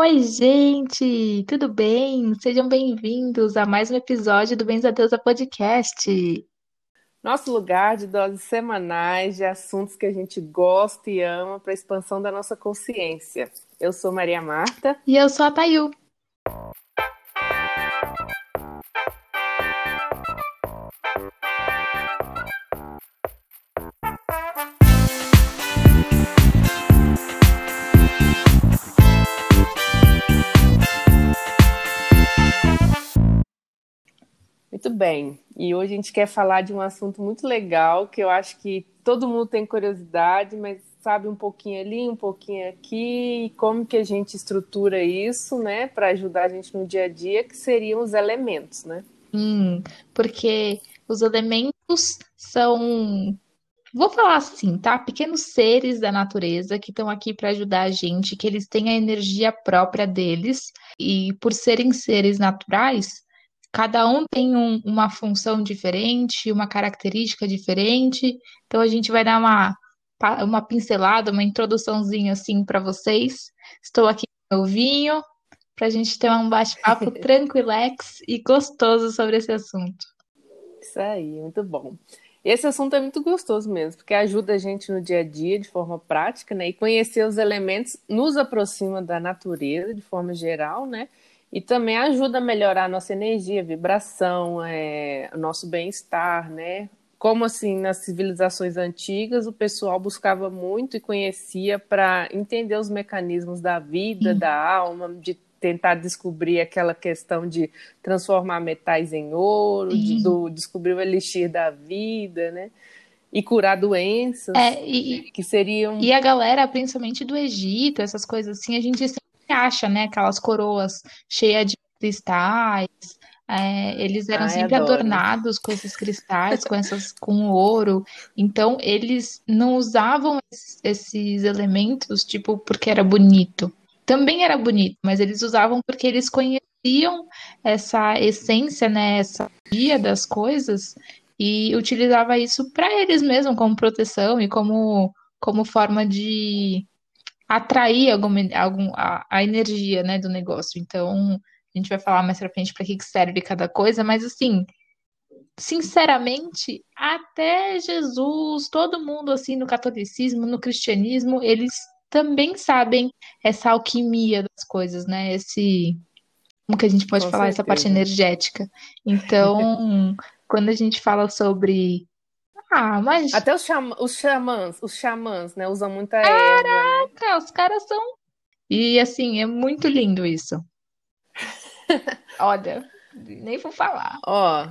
Oi, gente, tudo bem? Sejam bem-vindos a mais um episódio do Bens a Deusa Podcast. Nosso lugar de doses semanais de assuntos que a gente gosta e ama para a expansão da nossa consciência. Eu sou Maria Marta. E eu sou a Tayu. Muito bem. E hoje a gente quer falar de um assunto muito legal que eu acho que todo mundo tem curiosidade, mas sabe um pouquinho ali, um pouquinho aqui, e como que a gente estrutura isso, né, para ajudar a gente no dia a dia, que seriam os elementos, né? Hum, porque os elementos são, vou falar assim, tá? Pequenos seres da natureza que estão aqui para ajudar a gente, que eles têm a energia própria deles, e por serem seres naturais, Cada um tem um, uma função diferente, uma característica diferente. Então a gente vai dar uma, uma pincelada, uma introduçãozinha assim para vocês. Estou aqui com o meu vinho para a gente ter um bate-papo tranquilex e gostoso sobre esse assunto. Isso aí, muito bom. Esse assunto é muito gostoso mesmo, porque ajuda a gente no dia a dia de forma prática, né? E conhecer os elementos nos aproxima da natureza de forma geral, né? E também ajuda a melhorar a nossa energia, vibração, é, nosso bem-estar, né? Como assim, nas civilizações antigas, o pessoal buscava muito e conhecia para entender os mecanismos da vida, da alma, de tentar descobrir aquela questão de transformar metais em ouro, de do, descobrir o elixir da vida, né? E curar doenças é, e, que seriam. E a galera, principalmente do Egito, essas coisas assim, a gente acha, né? Aquelas coroas cheias de cristais. É, eles eram Ai, sempre adoro. adornados com esses cristais, com essas, com ouro. Então eles não usavam esses, esses elementos tipo porque era bonito. Também era bonito, mas eles usavam porque eles conheciam essa essência, né? Essa dia das coisas e utilizava isso para eles mesmos como proteção e como como forma de atrair alguma, algum, a, a energia né, do negócio. Então, a gente vai falar mais pra frente para que, que serve cada coisa, mas assim, sinceramente, até Jesus, todo mundo assim no catolicismo, no cristianismo, eles também sabem essa alquimia das coisas, né? Esse como que a gente pode Com falar certeza. essa parte energética. Então, quando a gente fala sobre ah, mas. Até os, xamã, os xamãs, os xamãs, né? Usam muita erva. Né? Caraca, os caras são. E assim, é muito lindo isso. Olha, nem vou falar. Ó,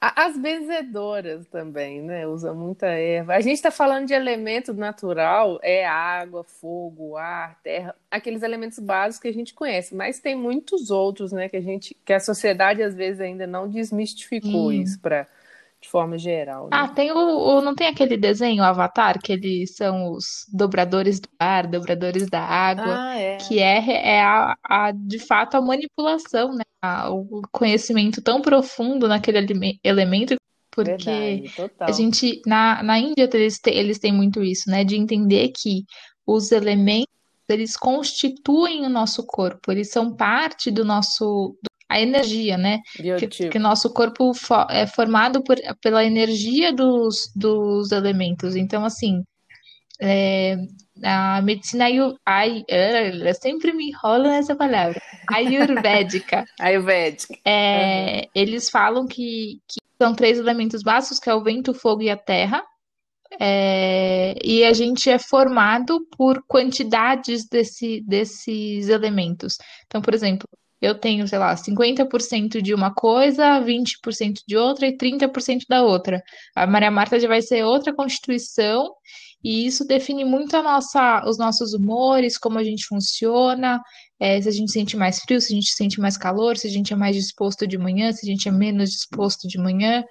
as benzedoras também, né? Usam muita erva. A gente está falando de elemento natural, é água, fogo, ar, terra, aqueles elementos básicos que a gente conhece, mas tem muitos outros, né? Que a gente, que a sociedade às vezes ainda não desmistificou hum. isso para de forma geral. Né? Ah, tem o, o, Não tem aquele desenho, o Avatar, que eles são os dobradores do ar, dobradores da água, ah, é. que é, é a, a, de fato a manipulação, né? A, o conhecimento tão profundo naquele elemento. Porque Verdade, a gente, na, na Índia, eles, têm, eles têm muito isso, né? De entender que os elementos eles constituem o nosso corpo, eles são parte do nosso, a energia, né? Que, que nosso corpo é formado por, pela energia dos, dos elementos. Então, assim, é, a medicina ai, eu sempre me enrolo nessa palavra. Ayurvédica. Ayurvédica. É, uhum. Eles falam que, que são três elementos básicos, que é o vento, o fogo e a terra. É, e a gente é formado por quantidades desse, desses elementos. Então, por exemplo, eu tenho, sei lá, 50% de uma coisa, 20% de outra e 30% da outra. A Maria Marta já vai ser outra constituição, e isso define muito a nossa, os nossos humores, como a gente funciona, é, se a gente sente mais frio, se a gente sente mais calor, se a gente é mais disposto de manhã, se a gente é menos disposto de manhã.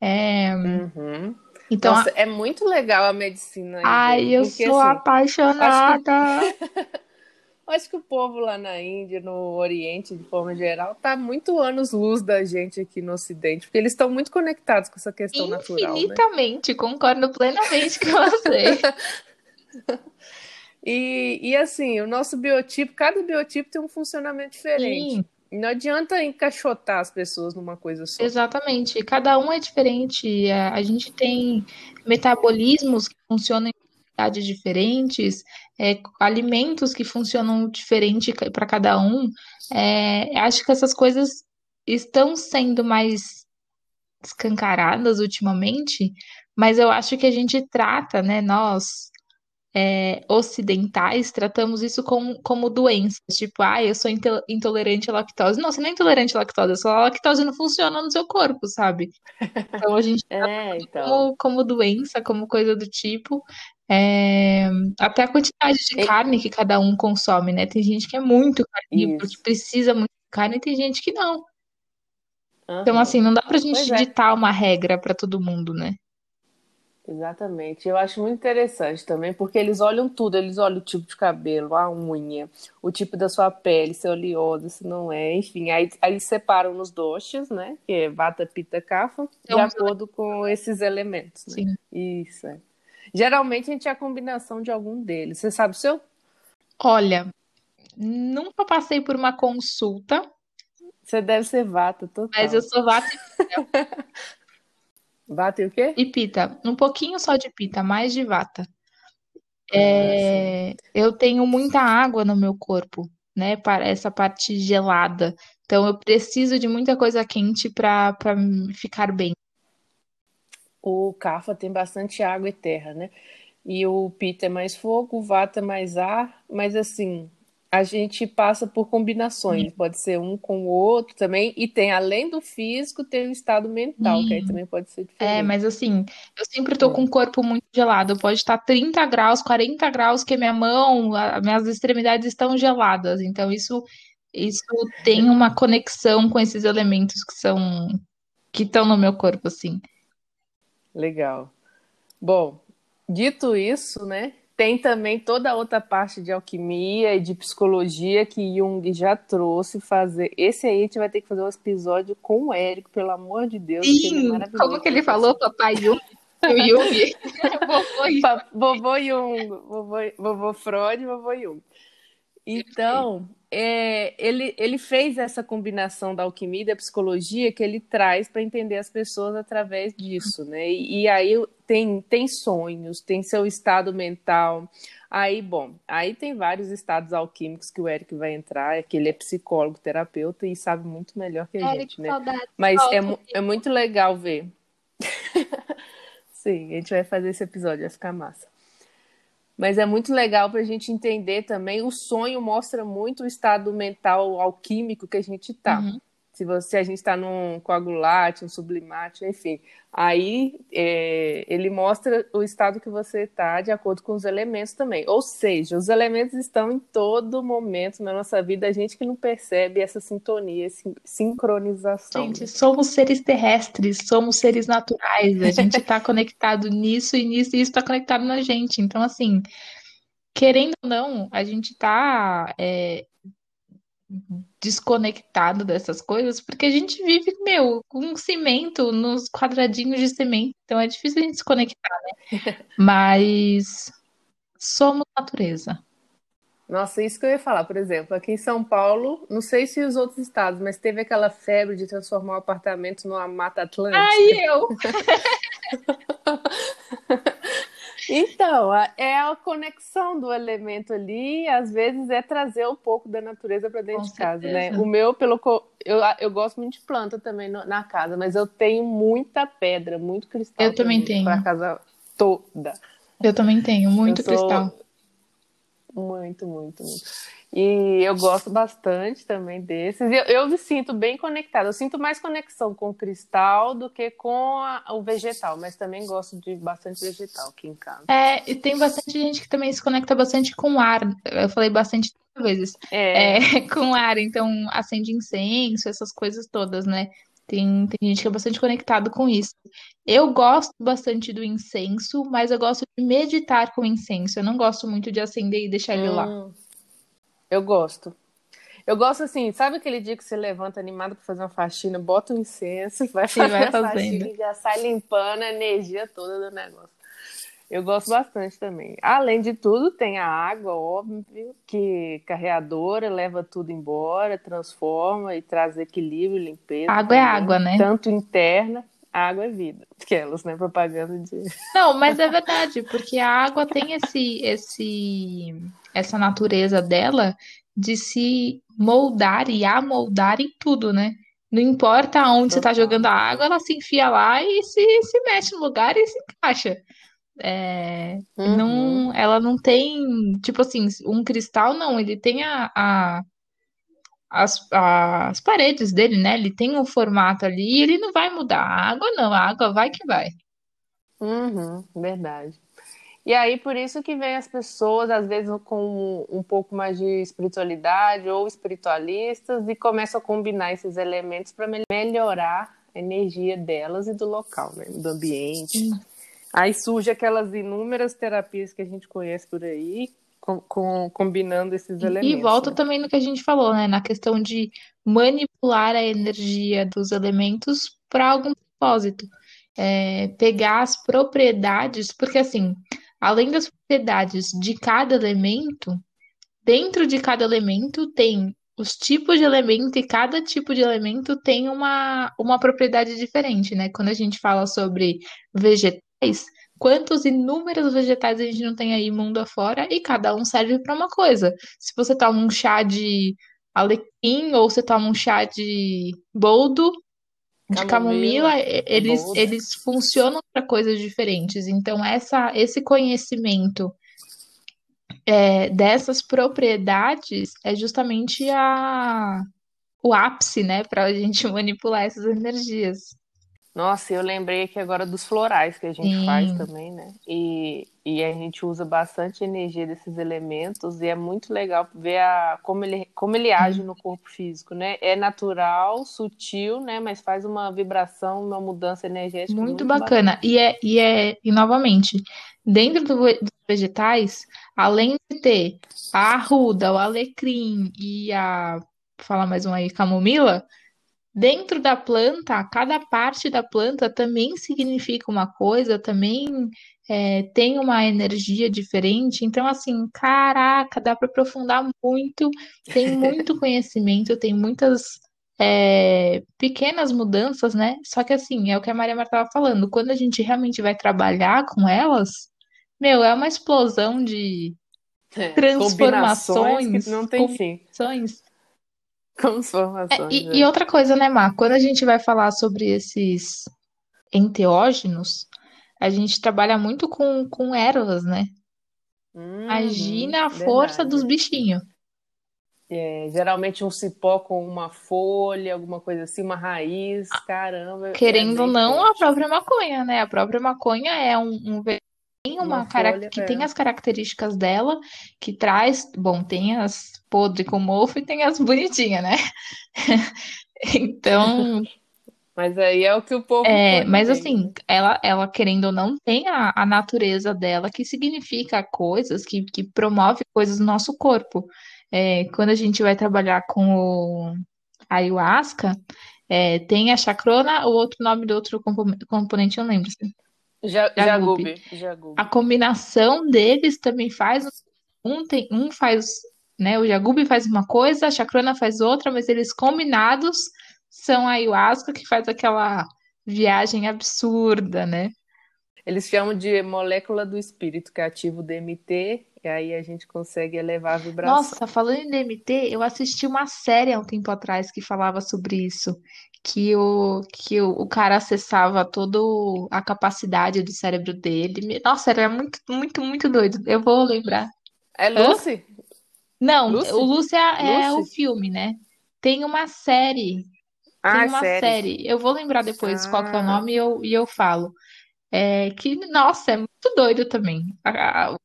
É... Uhum. Então, Nossa, a... é muito legal a medicina. Ai, eu porque, sou assim, apaixonada. Acho que o povo lá na Índia, no Oriente, de forma geral, tá muito anos-luz da gente aqui no Ocidente, porque eles estão muito conectados com essa questão natural. Né? Infinitamente, né? concordo plenamente com você. E, e assim, o nosso biotipo, cada biotipo tem um funcionamento diferente. Sim. Não adianta encaixotar as pessoas numa coisa só. Exatamente. Cada um é diferente. A, a gente tem metabolismos que funcionam quantidades diferentes, é, alimentos que funcionam diferente para cada um. É, acho que essas coisas estão sendo mais escancaradas ultimamente, mas eu acho que a gente trata, né, nós é, ocidentais tratamos isso como, como doenças, tipo, ah, eu sou intolerante à lactose. Não, você não é intolerante à lactose, só a lactose não funciona no seu corpo, sabe? Então a gente é, então. como, como doença, como coisa do tipo. É, até a quantidade de carne que cada um consome, né? Tem gente que é muito carnívoro, que precisa muito de carne, e tem gente que não. Uhum. Então, assim, não dá pra gente pois é. ditar é. uma regra para todo mundo, né? Exatamente. Eu acho muito interessante também, porque eles olham tudo, eles olham o tipo de cabelo, a unha, o tipo da sua pele, se é oleosa, se não é, enfim. Aí, aí separam nos doces, né? Que é vata, pita, de então, acordo com esses elementos. Né? Sim. Isso, é. Geralmente a gente é a combinação de algum deles. Você sabe o seu? Olha, nunca passei por uma consulta. Você deve ser vata, total. Mas eu sou vata Vata e o quê? E pita. Um pouquinho só de pita, mais de vata. É, eu tenho muita água no meu corpo, né? Para essa parte gelada. Então eu preciso de muita coisa quente para ficar bem. O Kapha tem bastante água e terra, né? E o Pita é mais fogo, o Vata é mais ar, mas assim, a gente passa por combinações, pode ser um com o outro também, e tem, além do físico, tem o estado mental, que aí também pode ser é, diferente. É, mas assim, eu sempre tô com o corpo muito gelado, pode estar 30 graus, 40 graus, que minha mão, as minhas extremidades estão geladas, então isso, isso tem uma conexão com esses elementos que são, que estão no meu corpo, assim. Legal. Bom, dito isso, né, tem também toda a outra parte de alquimia e de psicologia que Jung já trouxe fazer. Esse aí a gente vai ter que fazer um episódio com o Érico, pelo amor de Deus. Sim, é como que ele falou, papai Jung? O Jung. vovô Jung. Vovô, vovô Freud e vovô Jung. Então, é, ele, ele fez essa combinação da alquimia e da psicologia que ele traz para entender as pessoas através disso, né? E, e, aí tem, tem sonhos, tem seu estado mental. Aí, bom, aí tem vários estados alquímicos que o Eric vai entrar, é que ele é psicólogo, terapeuta e sabe muito melhor que a Eric, gente, né? Mas é, é muito legal ver. Sim, a gente vai fazer esse episódio, vai ficar massa. Mas é muito legal para a gente entender também. O sonho mostra muito o estado mental alquímico que a gente está. Uhum se você a gente está num coagulate, um sublimate, enfim, aí é, ele mostra o estado que você está de acordo com os elementos também. Ou seja, os elementos estão em todo momento na nossa vida, a gente que não percebe essa sintonia, essa sincronização. Gente, somos seres terrestres, somos seres naturais, a gente está conectado nisso e nisso e isso está conectado na gente. Então, assim, querendo ou não, a gente está é, desconectado dessas coisas, porque a gente vive, meu, com cimento nos quadradinhos de cimento, então é difícil a gente se conectar, né? Mas somos natureza. Nossa, isso que eu ia falar, por exemplo, aqui em São Paulo, não sei se os outros estados, mas teve aquela febre de transformar o apartamento numa mata atlântica. Ai, eu! Então, é a conexão do elemento ali, às vezes é trazer um pouco da natureza para dentro Com de casa, né? O meu, pelo eu, eu gosto muito de planta também na casa, mas eu tenho muita pedra, muito cristal. Eu também tenho. Para casa toda. Eu também tenho muito sou... cristal. Muito, muito, muito. E eu gosto bastante também desses. Eu, eu me sinto bem conectada. Eu sinto mais conexão com o cristal do que com a, o vegetal, mas também gosto de bastante vegetal aqui em casa. É, e tem bastante gente que também se conecta bastante com o ar. Eu falei bastante vezes. É. é com ar, então acende incenso, essas coisas todas, né? Tem, tem gente que é bastante conectado com isso. Eu gosto bastante do incenso, mas eu gosto de meditar com incenso. Eu não gosto muito de acender e deixar ele hum. lá. Eu gosto. Eu gosto assim, sabe aquele dia que você levanta animado para fazer uma faxina, bota um incenso, vai fazer vai a faxina e já sai limpando a energia toda do negócio. Eu gosto bastante também. Além de tudo, tem a água, óbvio, que carreadora leva tudo embora, transforma e traz equilíbrio, limpeza. Água é também, é água, né? Tanto interna, água é vida. Aquelas, né? Propaganda de. Não, mas é verdade, porque a água tem esse, esse, essa natureza dela de se moldar e amoldar em tudo, né? Não importa onde você está jogando a água, ela se enfia lá e se, se mete no lugar e se encaixa. É, uhum. não, ela não tem, tipo assim, um cristal, não, ele tem a, a as, as paredes dele, né? Ele tem um formato ali e ele não vai mudar. A água não, a água vai que vai. Uhum, verdade. E aí, por isso que vem as pessoas, às vezes, com um pouco mais de espiritualidade ou espiritualistas e começam a combinar esses elementos para melhorar a energia delas e do local, né? Do ambiente. Aí surge aquelas inúmeras terapias que a gente conhece por aí, com, com, combinando esses elementos. E volta né? também no que a gente falou, né? Na questão de manipular a energia dos elementos para algum propósito. É, pegar as propriedades, porque assim, além das propriedades de cada elemento, dentro de cada elemento tem os tipos de elemento e cada tipo de elemento tem uma, uma propriedade diferente, né? Quando a gente fala sobre vegetais, quantos inúmeros vegetais a gente não tem aí mundo afora e cada um serve para uma coisa. Se você toma um chá de alecrim ou você toma um chá de boldo, de camomila, eles, eles funcionam para coisas diferentes. Então, essa, esse conhecimento é, dessas propriedades é justamente a, o ápice, né, para a gente manipular essas energias. Nossa, eu lembrei aqui agora dos florais que a gente Sim. faz também, né? E, e a gente usa bastante energia desses elementos e é muito legal ver a, como, ele, como ele age no corpo físico, né? É natural, sutil, né? Mas faz uma vibração, uma mudança energética. Muito, muito bacana. bacana. E, é, e, é, e novamente, dentro do, dos vegetais, além de ter a arruda, o alecrim e a. Fala mais um aí, camomila Dentro da planta, cada parte da planta também significa uma coisa, também é, tem uma energia diferente. Então, assim, caraca, dá para aprofundar muito, tem muito conhecimento, tem muitas é, pequenas mudanças, né? Só que, assim, é o que a Maria Marta estava falando, quando a gente realmente vai trabalhar com elas, meu, é uma explosão de é, transformações, não tem fim. É, e, e, outra coisa, né, Mar? Quando a gente vai falar sobre esses enteógenos, a gente trabalha muito com, com ervas, né? Hum, Imagina a força dos bichinhos. É, geralmente um cipó com uma folha, alguma coisa assim, uma raiz, caramba. É Querendo é ou não, forte. a própria maconha, né? A própria maconha é um, um tem uma, uma folha, que é. tem as características dela, que traz, bom, tem as podre com mofo e tem as bonitinhas, né? então. Mas aí é o que o povo. É, mas assim, ela, ela querendo ou não, tem a, a natureza dela que significa coisas, que, que promove coisas no nosso corpo. É, quando a gente vai trabalhar com o ayahuasca, é, tem a chacrona, o outro nome do outro componente, eu não lembro. Jagube. A combinação deles também faz um tem um faz, né, o Jagube faz uma coisa, a Chacrona faz outra, mas eles combinados são a ayahuasca que faz aquela viagem absurda, né? Eles chamam de molécula do espírito, que é o DMT, e aí a gente consegue elevar a vibração. Nossa, falando em DMT, eu assisti uma série há um tempo atrás que falava sobre isso, que o, que o, o cara acessava toda a capacidade do cérebro dele. Nossa, era muito, muito, muito doido. Eu vou lembrar. É Lucy? Hã? Não, Lucy? o Lucy é, é o filme, né? Tem uma série. Ah, tem uma série. série. Eu vou lembrar depois ah. qual é o ah. nome e eu, e eu falo. É, que, nossa, é muito doido também. A, a,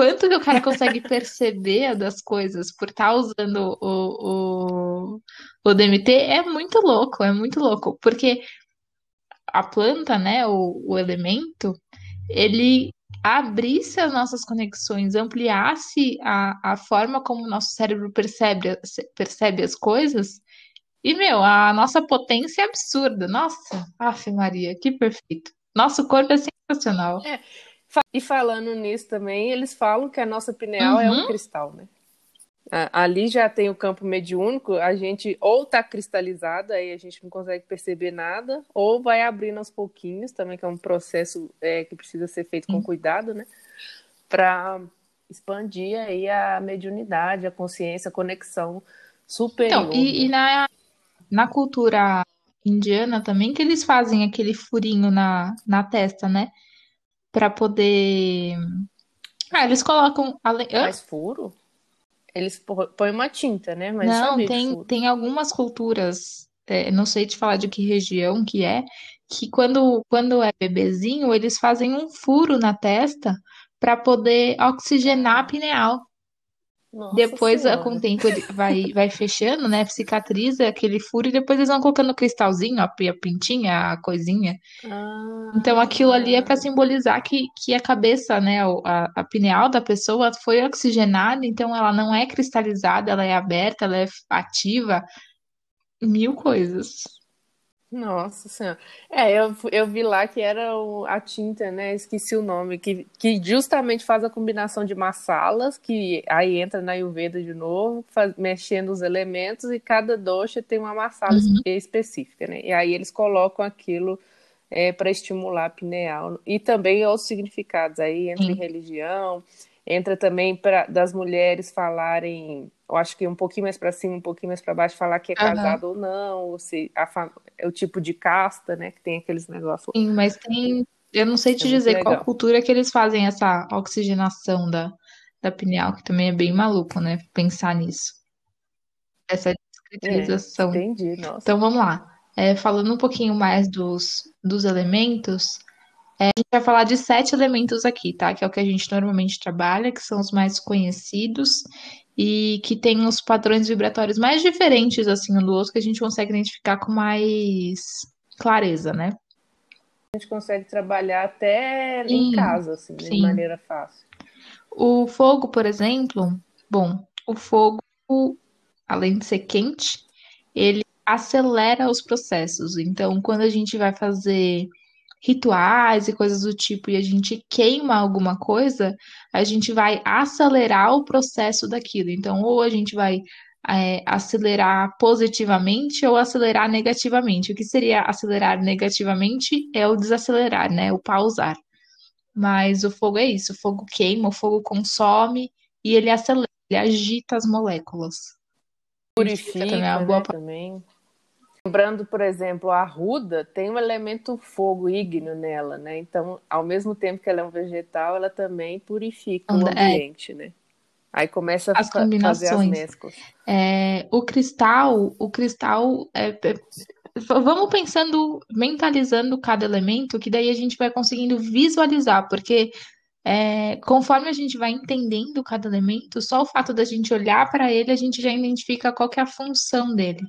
quanto que o cara consegue perceber das coisas por estar tá usando o, o, o DMT é muito louco, é muito louco. Porque a planta, né, o, o elemento, ele abrisse as nossas conexões, ampliasse a, a forma como o nosso cérebro percebe, percebe as coisas. E, meu, a nossa potência é absurda. Nossa, af Maria, que perfeito. Nosso corpo é sensacional. É. E falando nisso também, eles falam que a nossa pineal uhum. é um uhum. cristal, né? Ali já tem o campo mediúnico, a gente ou tá cristalizado, aí a gente não consegue perceber nada, ou vai abrindo aos pouquinhos, também que é um processo é, que precisa ser feito com cuidado, né? Para expandir aí a mediunidade, a consciência, a conexão superior. Então, e, e na, na cultura indiana também, que eles fazem aquele furinho na, na testa, né? Para poder. Ah, eles colocam. Ale... Mais furo? Eles põem uma tinta, né? Mas não, tem, tem algumas culturas, é, não sei te falar de que região que é, que quando, quando é bebezinho, eles fazem um furo na testa para poder oxigenar a pineal. Nossa depois, senhora. com o tempo, ele vai, vai fechando, né? Cicatriza aquele furo e depois eles vão colocando o cristalzinho, a, a pintinha, a coisinha. Ah, então aquilo ali é para simbolizar que, que a cabeça, né? A, a pineal da pessoa foi oxigenada, então ela não é cristalizada, ela é aberta, ela é ativa. Mil coisas. Nossa Senhora. É, eu, eu vi lá que era o, a tinta, né? Esqueci o nome, que, que justamente faz a combinação de massalas, que aí entra na Ayurveda de novo, faz, mexendo os elementos, e cada doxa tem uma massala uhum. específica, né? E aí eles colocam aquilo é, para estimular a pineal. E também outros significados aí, entre uhum. religião, entra também para das mulheres falarem eu acho que um pouquinho mais para cima, um pouquinho mais para baixo, falar que é casado uhum. ou não, ou se a, é o tipo de casta, né, que tem aqueles negócios. Sim, mas tem, eu não sei te é dizer qual cultura que eles fazem essa oxigenação da, da pineal, que também é bem maluco, né, pensar nisso. Essa descritização. É, entendi, nossa. Então vamos lá. É, falando um pouquinho mais dos, dos elementos, é, a gente vai falar de sete elementos aqui, tá? Que é o que a gente normalmente trabalha, que são os mais conhecidos e que tem os padrões vibratórios mais diferentes assim um do outro que a gente consegue identificar com mais clareza, né? A gente consegue trabalhar até sim, em casa, assim, sim. de maneira fácil. O fogo, por exemplo, bom, o fogo, além de ser quente, ele acelera os processos. Então, quando a gente vai fazer rituais e coisas do tipo e a gente queima alguma coisa, a gente vai acelerar o processo daquilo. Então, ou a gente vai é, acelerar positivamente ou acelerar negativamente. O que seria acelerar negativamente é o desacelerar, né? O pausar. Mas o fogo é isso: o fogo queima, o fogo consome e ele acelera, ele agita as moléculas. Purifica também, é uma boa... Né, também. Lembrando, por exemplo, a arruda tem um elemento fogo ígneo nela, né? Então, ao mesmo tempo que ela é um vegetal, ela também purifica o é. ambiente, é. né? Aí começa a as combinações. fazer as mesclas. É, o cristal, o cristal é, é, vamos pensando, mentalizando cada elemento, que daí a gente vai conseguindo visualizar, porque é, conforme a gente vai entendendo cada elemento, só o fato da gente olhar para ele, a gente já identifica qual é a função dele.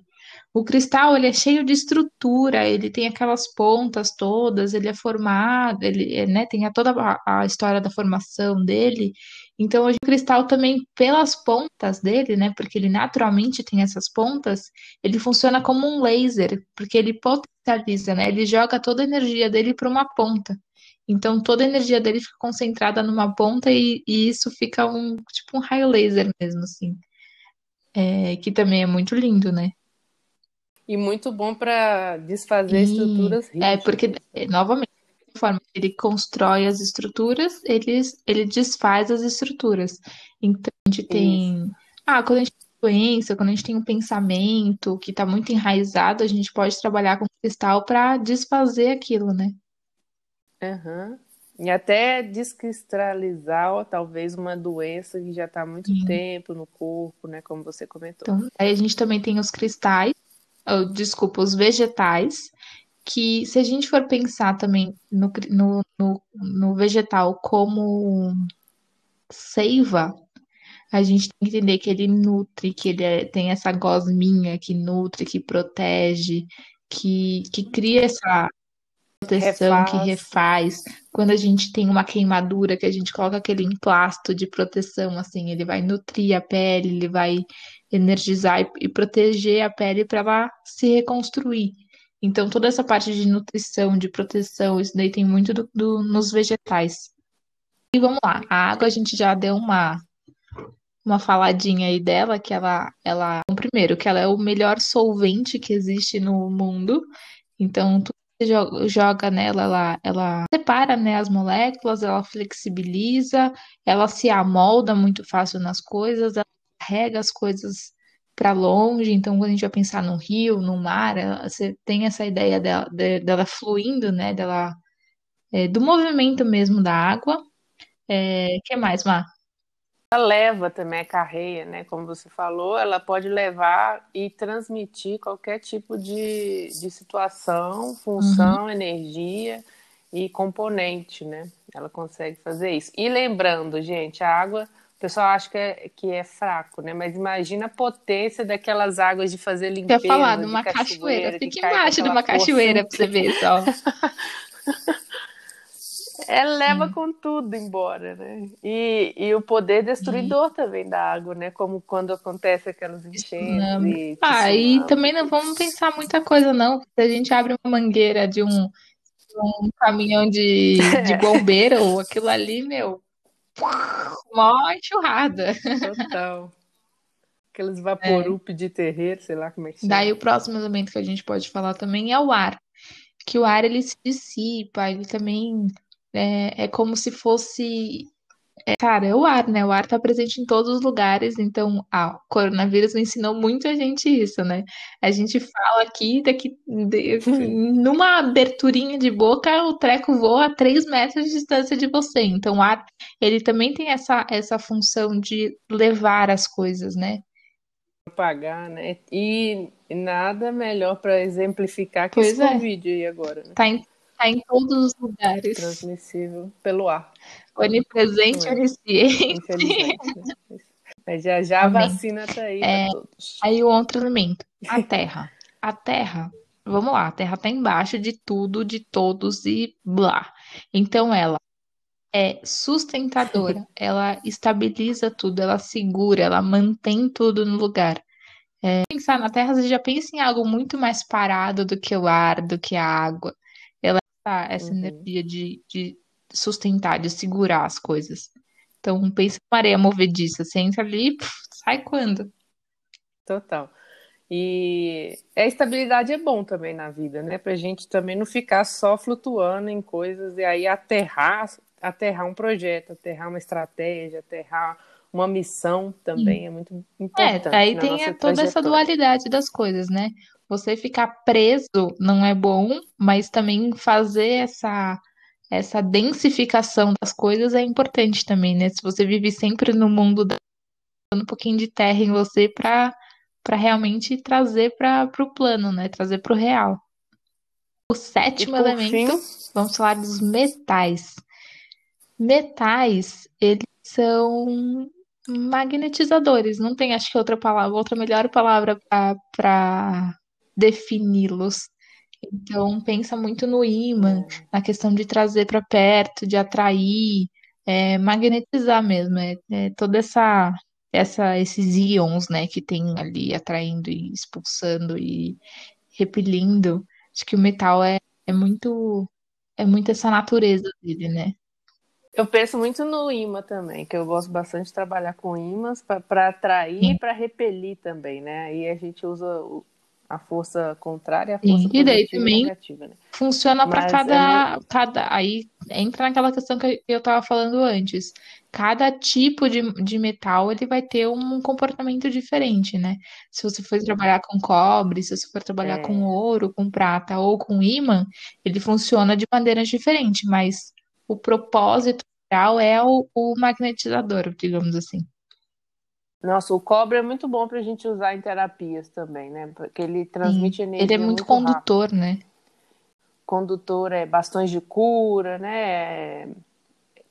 O cristal, ele é cheio de estrutura, ele tem aquelas pontas todas, ele é formado, ele é, né, tem a toda a, a, história da formação dele. Então, hoje o cristal também, pelas pontas dele, né, porque ele naturalmente tem essas pontas, ele funciona como um laser, porque ele potencializa, né, ele joga toda a energia dele para uma ponta. Então, toda a energia dele fica concentrada numa ponta e, e isso fica um, tipo um raio laser mesmo, assim. É, que também é muito lindo, né? E muito bom para desfazer Sim. estruturas rígidas. É, porque, novamente, forma que ele constrói as estruturas, ele, ele desfaz as estruturas. Então, a gente tem. Isso. Ah, quando a gente tem doença, quando a gente tem um pensamento que está muito enraizado, a gente pode trabalhar com cristal para desfazer aquilo, né? Uhum. E até descristalizar, talvez, uma doença que já está há muito Sim. tempo no corpo, né? Como você comentou. Então, aí a gente também tem os cristais, oh, desculpa, os vegetais, que se a gente for pensar também no, no, no, no vegetal como seiva, a gente tem que entender que ele nutre, que ele é, tem essa gosminha que nutre, que protege, que, que cria essa proteção, refaz. que refaz. Quando a gente tem uma queimadura, que a gente coloca aquele emplasto de proteção, assim, ele vai nutrir a pele, ele vai energizar e, e proteger a pele para ela se reconstruir. Então, toda essa parte de nutrição, de proteção, isso daí tem muito do, do, nos vegetais. E vamos lá, a água a gente já deu uma uma faladinha aí dela que ela ela primeiro que ela é o melhor solvente que existe no mundo. Então, tudo que você joga nela, ela, ela separa né, as moléculas, ela flexibiliza, ela se amolda muito fácil nas coisas, ela carrega as coisas para longe. Então, quando a gente vai pensar no rio, no mar, ela, você tem essa ideia dela, dela fluindo, né? Dela, é, do movimento mesmo da água. É, que mais, Mar? Ela leva também a carreia, né? Como você falou, ela pode levar e transmitir qualquer tipo de, de situação, função, uhum. energia e componente, né? Ela consegue fazer isso. E lembrando, gente, a água, pessoal acha que é, que é fraco, né? Mas imagina a potência daquelas águas de fazer limpeza. Quer falar de uma cachoeira? Fica embaixo de uma cachoeira para você ver só. Ela leva com tudo embora, né? E, e o poder destruidor também da água, né? Como quando acontece aquelas enchentes. E ah, e também não vamos pensar muita coisa, não. Se a gente abre uma mangueira de um, um caminhão de, de bombeiro, aquilo ali, meu, mó enxurrada. Total. Aqueles vaporup é. de terreiro, sei lá como é que chama. Daí o próximo elemento que a gente pode falar também é o ar. Que o ar ele se dissipa, ele também é, é como se fosse. É, cara, é o ar, né? O ar tá presente em todos os lugares, então, ah, o coronavírus ensinou muito a gente isso, né? A gente fala aqui, daqui, de, numa aberturinha de boca, o treco voa a 3 metros de distância de você. Então, o ar, ele também tem essa, essa função de levar as coisas, né? Propagar, né? E nada melhor para exemplificar que pois esse é. vídeo aí agora. Né? Tá em Está em todos os lugares. Transmissível pelo ar. Onipresente, é. onisciente. Mas já já a vacina está aí é, todos. Aí o outro elemento, a Terra. A Terra, vamos lá, a Terra está embaixo de tudo, de todos e blá. Então ela é sustentadora, ela estabiliza tudo, ela segura, ela mantém tudo no lugar. É, pensar na Terra, você já pensa em algo muito mais parado do que o ar, do que a água essa uhum. energia de, de sustentar, de segurar as coisas. Então, pensa uma areia movediça, você entra ali, puf, sai quando? Total. E a estabilidade é bom também na vida, né? Pra gente também não ficar só flutuando em coisas e aí aterrar, aterrar um projeto, aterrar uma estratégia, aterrar uma missão também Sim. é muito importante. É, aí tem toda essa dualidade das coisas, né? Você ficar preso não é bom, mas também fazer essa essa densificação das coisas é importante também, né? Se você vive sempre no mundo dando um pouquinho de terra em você para para realmente trazer para o plano, né? Trazer para o real. O sétimo elemento, fim... vamos falar dos metais. Metais, eles são magnetizadores. Não tem, acho que outra palavra, outra melhor palavra para defini-los. Então, pensa muito no imã, na questão de trazer para perto, de atrair, é, magnetizar mesmo. É, é, toda essa, essa, esses íons, né, que tem ali atraindo e expulsando e repelindo. Acho que o metal é, é muito, é muito essa natureza dele, né? Eu penso muito no imã também, que eu gosto bastante de trabalhar com imãs para atrair e para repelir também, né? Aí a gente usa a força contrária, a força e daí também negativa, né? funciona para cada, é cada. Aí entra naquela questão que eu estava falando antes. Cada tipo de, de metal ele vai ter um comportamento diferente, né? Se você for trabalhar com cobre, se você for trabalhar é. com ouro, com prata ou com ímã, ele funciona de maneiras diferentes, mas o propósito geral é o, o magnetizador, digamos assim. Nossa, o cobre é muito bom para a gente usar em terapias também, né? Porque ele transmite Sim, energia. Ele é muito, muito condutor, rápido. né? Condutor é bastões de cura, né?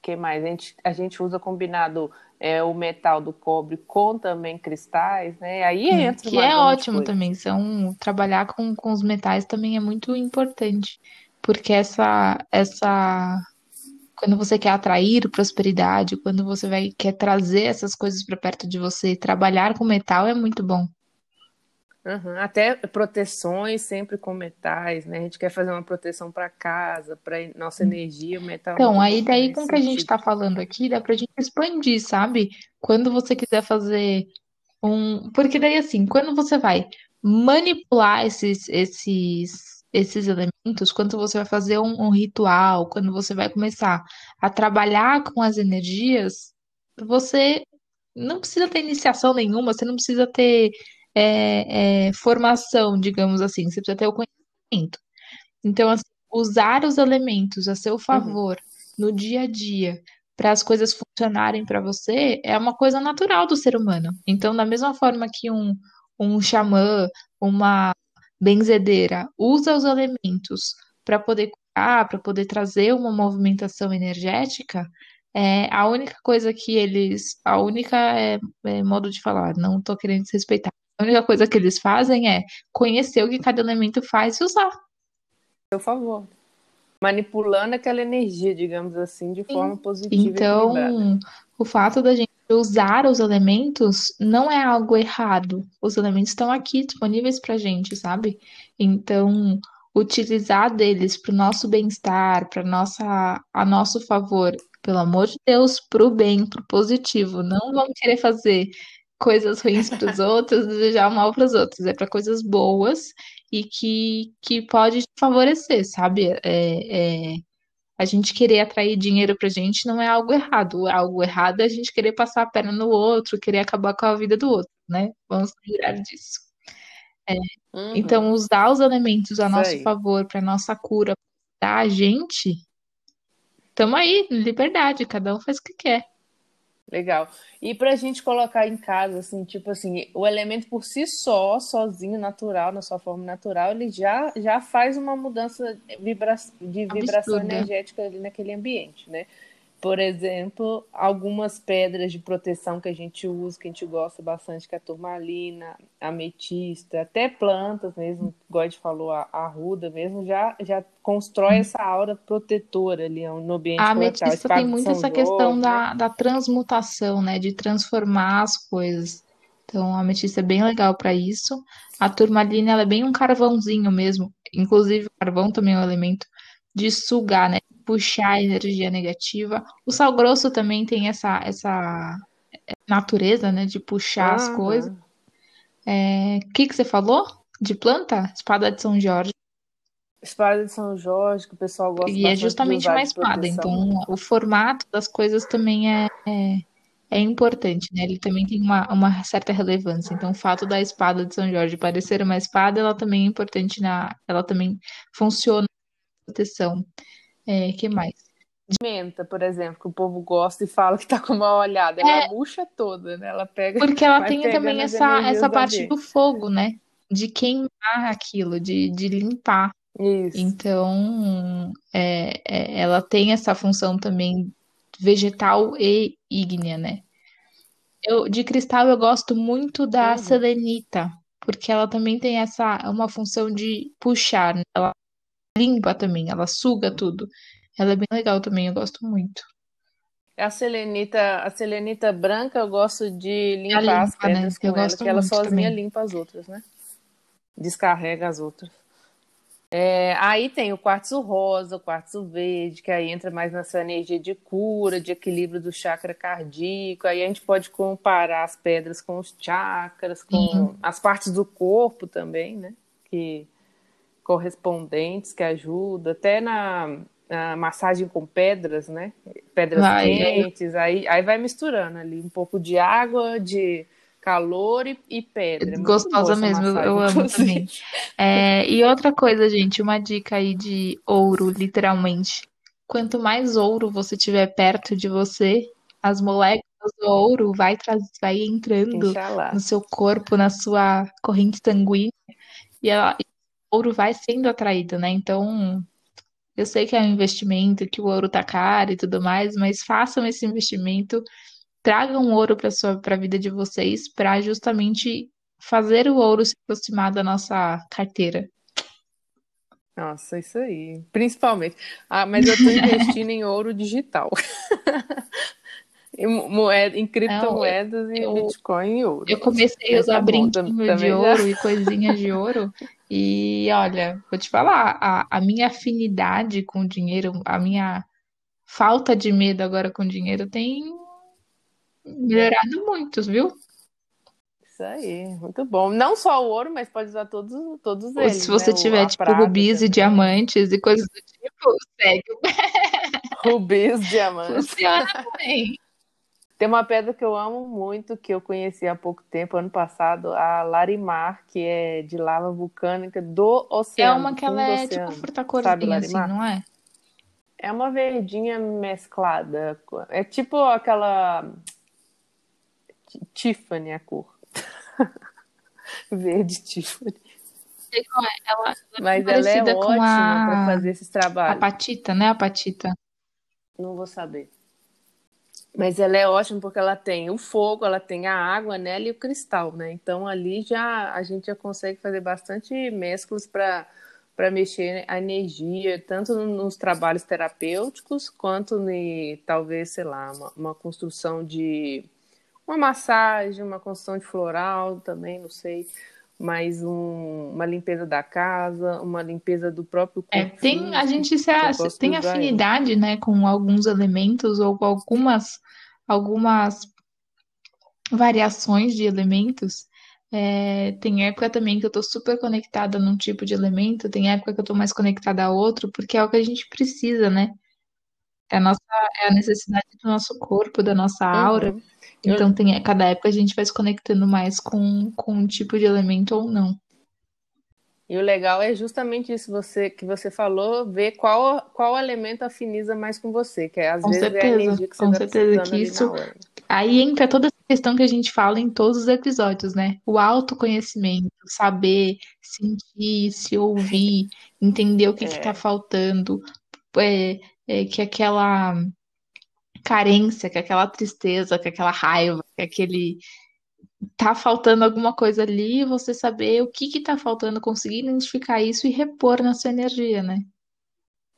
que mais? A gente, a gente usa combinado é, o metal do cobre com também cristais, né? Aí entra Que é ótimo também. São, trabalhar com, com os metais também é muito importante. Porque essa, essa quando você quer atrair prosperidade, quando você vai quer trazer essas coisas para perto de você, trabalhar com metal é muito bom. Uhum. Até proteções sempre com metais, né? A gente quer fazer uma proteção para casa, para nossa energia, o metal. Então, aí daí com o que a gente está falando aqui, dá para a gente expandir, sabe? Quando você quiser fazer um. Porque daí, assim, quando você vai manipular esses, esses, esses elementos, quando você vai fazer um, um ritual, quando você vai começar a trabalhar com as energias, você não precisa ter iniciação nenhuma, você não precisa ter é, é, formação, digamos assim, você precisa ter o conhecimento. Então, assim, usar os elementos a seu favor uhum. no dia a dia para as coisas funcionarem para você é uma coisa natural do ser humano. Então, da mesma forma que um, um xamã, uma benzedeira usa os elementos para poder curar, para poder trazer uma movimentação energética, é, a única coisa que eles. A única é, é modo de falar, não estou querendo desrespeitar. A única coisa que eles fazem é conhecer o que cada elemento faz e usar. Por favor. Manipulando aquela energia, digamos assim, de forma positiva. Então, o fato da gente usar os elementos não é algo errado. Os elementos estão aqui disponíveis para gente, sabe? Então, utilizar deles para o nosso bem-estar, para nossa a nosso favor, pelo amor de Deus, para o bem, para o positivo. Não vamos querer fazer coisas ruins para os outros, desejar mal para os outros. É para coisas boas e que, que pode favorecer, sabe? É, é, a gente querer atrair dinheiro para gente não é algo errado. Algo errado é a gente querer passar a perna no outro, querer acabar com a vida do outro, né? Vamos livrar disso. É, uhum. Então, usar os elementos a nosso Sei. favor, para nossa cura, da gente, estamos aí, liberdade, cada um faz o que quer. Legal. E para a gente colocar em casa, assim, tipo assim, o elemento por si só, sozinho, natural, na sua forma natural, ele já, já faz uma mudança vibra de vibração energética ali naquele ambiente, né? Por exemplo, algumas pedras de proteção que a gente usa, que a gente gosta bastante, que é a turmalina, ametista, até plantas mesmo, igual a gente falou, a arruda mesmo, já, já constrói essa aura protetora ali no ambiente A ametista tem muito essa questão né? da, da transmutação, né? De transformar as coisas. Então, a ametista é bem legal para isso. A turmalina, ela é bem um carvãozinho mesmo. Inclusive, o carvão também é um elemento de sugar, né? Puxar a energia negativa. O sal grosso também tem essa, essa natureza, né, de puxar as coisas. O é, que, que você falou? De planta? Espada de São Jorge. Espada de São Jorge, que o pessoal gosta E é justamente uma espada, então o formato das coisas também é, é, é, importante, né? Ele também tem uma, uma certa relevância. Então, o fato da espada de São Jorge parecer uma espada, ela também é importante na. Ela também funciona na proteção. É, que mais? De menta, por exemplo, que o povo gosta e fala que tá com uma olhada. Ela é, murcha toda, né? Ela pega. Porque ela tem também essa, essa parte do fogo, né? De queimar aquilo, de, de limpar. Isso. Então, é, é, ela tem essa função também vegetal e ígnea, né? Eu, de cristal eu gosto muito da uhum. selenita, porque ela também tem essa uma função de puxar, né? ela limpa também, ela suga tudo. Ela é bem legal também, eu gosto muito. A selenita, a selenita branca eu gosto de limpar limpa, as pedras né? com eu ela, que ela sozinha também. limpa as outras, né? Descarrega as outras. É, aí tem o quartzo rosa, o quartzo verde, que aí entra mais nessa energia de cura, de equilíbrio do chakra cardíaco. Aí a gente pode comparar as pedras com os chakras, com as partes do corpo também, né? Que correspondentes que ajuda, até na, na massagem com pedras, né? Pedras vai, quentes, aí, aí vai misturando ali um pouco de água, de calor e, e pedra. É Gostosa mesmo, massagem, eu amo também. É, e outra coisa, gente, uma dica aí de ouro, literalmente. Quanto mais ouro você tiver perto de você, as moléculas do ouro vai, vai entrando Inxalá. no seu corpo, na sua corrente sanguínea, e ela, ouro vai sendo atraído, né? Então, eu sei que é um investimento, que o ouro tá caro e tudo mais, mas façam esse investimento, tragam ouro para sua para a vida de vocês, para justamente fazer o ouro se aproximar da nossa carteira. Nossa, isso aí. Principalmente. Ah, mas eu estou investindo em ouro digital. Em, moeda, em criptomoedas Não, eu, e Bitcoin e ouro. Eu comecei a usar tá brinquinho de ouro e coisinhas de ouro. E olha, vou te falar, a, a minha afinidade com o dinheiro, a minha falta de medo agora com dinheiro tem melhorado muito, viu? Isso aí, muito bom. Não só o ouro, mas pode usar todos, todos eles. Se você né? tiver, tipo, rubis também. e diamantes e coisas do tipo, segue. Rubis, diamantes. Funciona também. Tem uma pedra que eu amo muito, que eu conheci há pouco tempo, ano passado, a Larimar, que é de lava vulcânica do oceano. É uma que ela é tipo fruta corzinha, assim, não é? É uma verdinha mesclada. É tipo aquela Tiffany a cor. Verde Tiffany. Ela, ela Mas ela é ótima para fazer esses trabalhos. A patita, né? A patita. Não vou saber. Mas ela é ótima porque ela tem o fogo, ela tem a água nela e o cristal, né? Então ali já a gente já consegue fazer bastante mesclas para para mexer a energia, tanto nos trabalhos terapêuticos, quanto em talvez, sei lá, uma, uma construção de uma massagem, uma construção de floral também, não sei, mas um, uma limpeza da casa, uma limpeza do próprio corpo. É, tem, a gente se, tem afinidade, né, com alguns elementos ou com algumas, algumas variações de elementos. É, tem época também que eu tô super conectada num tipo de elemento, tem época que eu tô mais conectada a outro, porque é o que a gente precisa, né? É a nossa, é a necessidade do nosso corpo, da nossa aura. Uhum. Então, tem, cada época a gente vai se conectando mais com, com um tipo de elemento ou não. E o legal é justamente isso você, que você falou, ver qual, qual elemento afiniza mais com você, que é, às com vezes certeza, é a energia que você Com tá certeza que isso. Aí entra toda essa questão que a gente fala em todos os episódios, né? O autoconhecimento, saber, sentir, se ouvir, entender o que é. está faltando, é, é, que aquela carência, que aquela tristeza, que aquela raiva, que aquele tá faltando alguma coisa ali, você saber o que que tá faltando, conseguir identificar isso e repor na sua energia, né?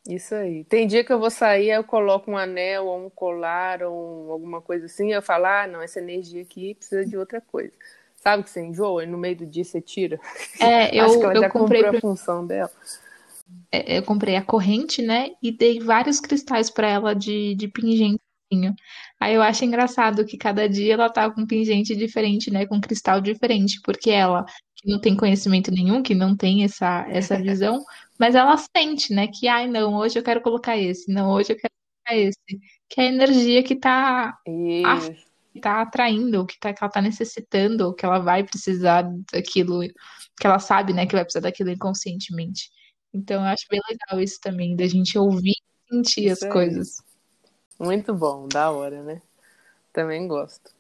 Isso aí. Tem dia que eu vou sair, eu coloco um anel ou um colar ou alguma coisa assim, e eu falo, ah, não, essa energia aqui precisa de outra coisa. Sabe que você enjoa e no meio do dia você tira? É, eu, Acho que ela eu já comprei a função dela. É, eu comprei a corrente, né? E dei vários cristais para ela de, de pingente Aí eu acho engraçado que cada dia ela tá com um pingente diferente, né? Com um cristal diferente, porque ela, que não tem conhecimento nenhum, que não tem essa, essa visão, mas ela sente, né? Que, ai, não, hoje eu quero colocar esse, não, hoje eu quero colocar esse. Que é a energia que tá, que tá atraindo, que, tá, que ela tá necessitando, que ela vai precisar daquilo, que ela sabe, né? Que vai precisar daquilo inconscientemente. Então eu acho bem legal isso também, da gente ouvir e sentir isso as é coisas. Muito bom, da hora, né? Também gosto.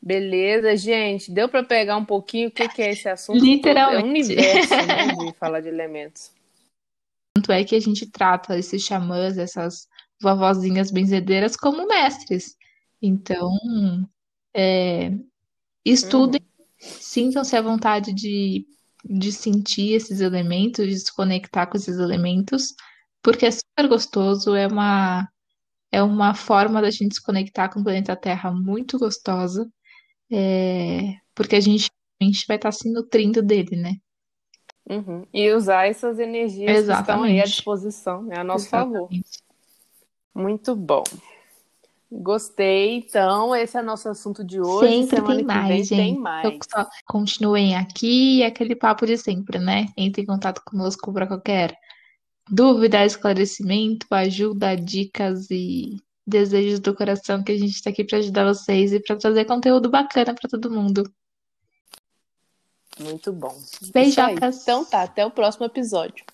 Beleza, gente. Deu para pegar um pouquinho o que, que é esse assunto? Literalmente. É um universo né, de falar de elementos. Tanto é que a gente trata esses xamãs, essas vovozinhas benzedeiras, como mestres. Então, é, estudem, uhum. sintam-se à vontade de, de sentir esses elementos, de se conectar com esses elementos, porque é super gostoso, é uma é uma forma da gente se conectar com o planeta Terra muito gostosa, é, porque a gente, a gente vai estar se nutrindo dele, né? Uhum. E usar essas energias Exatamente. que estão aí à disposição, né, a nosso Exatamente. favor. Muito bom. Gostei. Então, esse é nosso assunto de hoje. Sempre Semana tem mais, vem, gente. Tem mais. Continuem aqui, aquele papo de sempre, né? Entre em contato conosco para qualquer dúvida, esclarecimento, ajuda, dicas e desejos do coração que a gente está aqui para ajudar vocês e para trazer conteúdo bacana para todo mundo. Muito bom. Beijocas. Então tá, até o próximo episódio.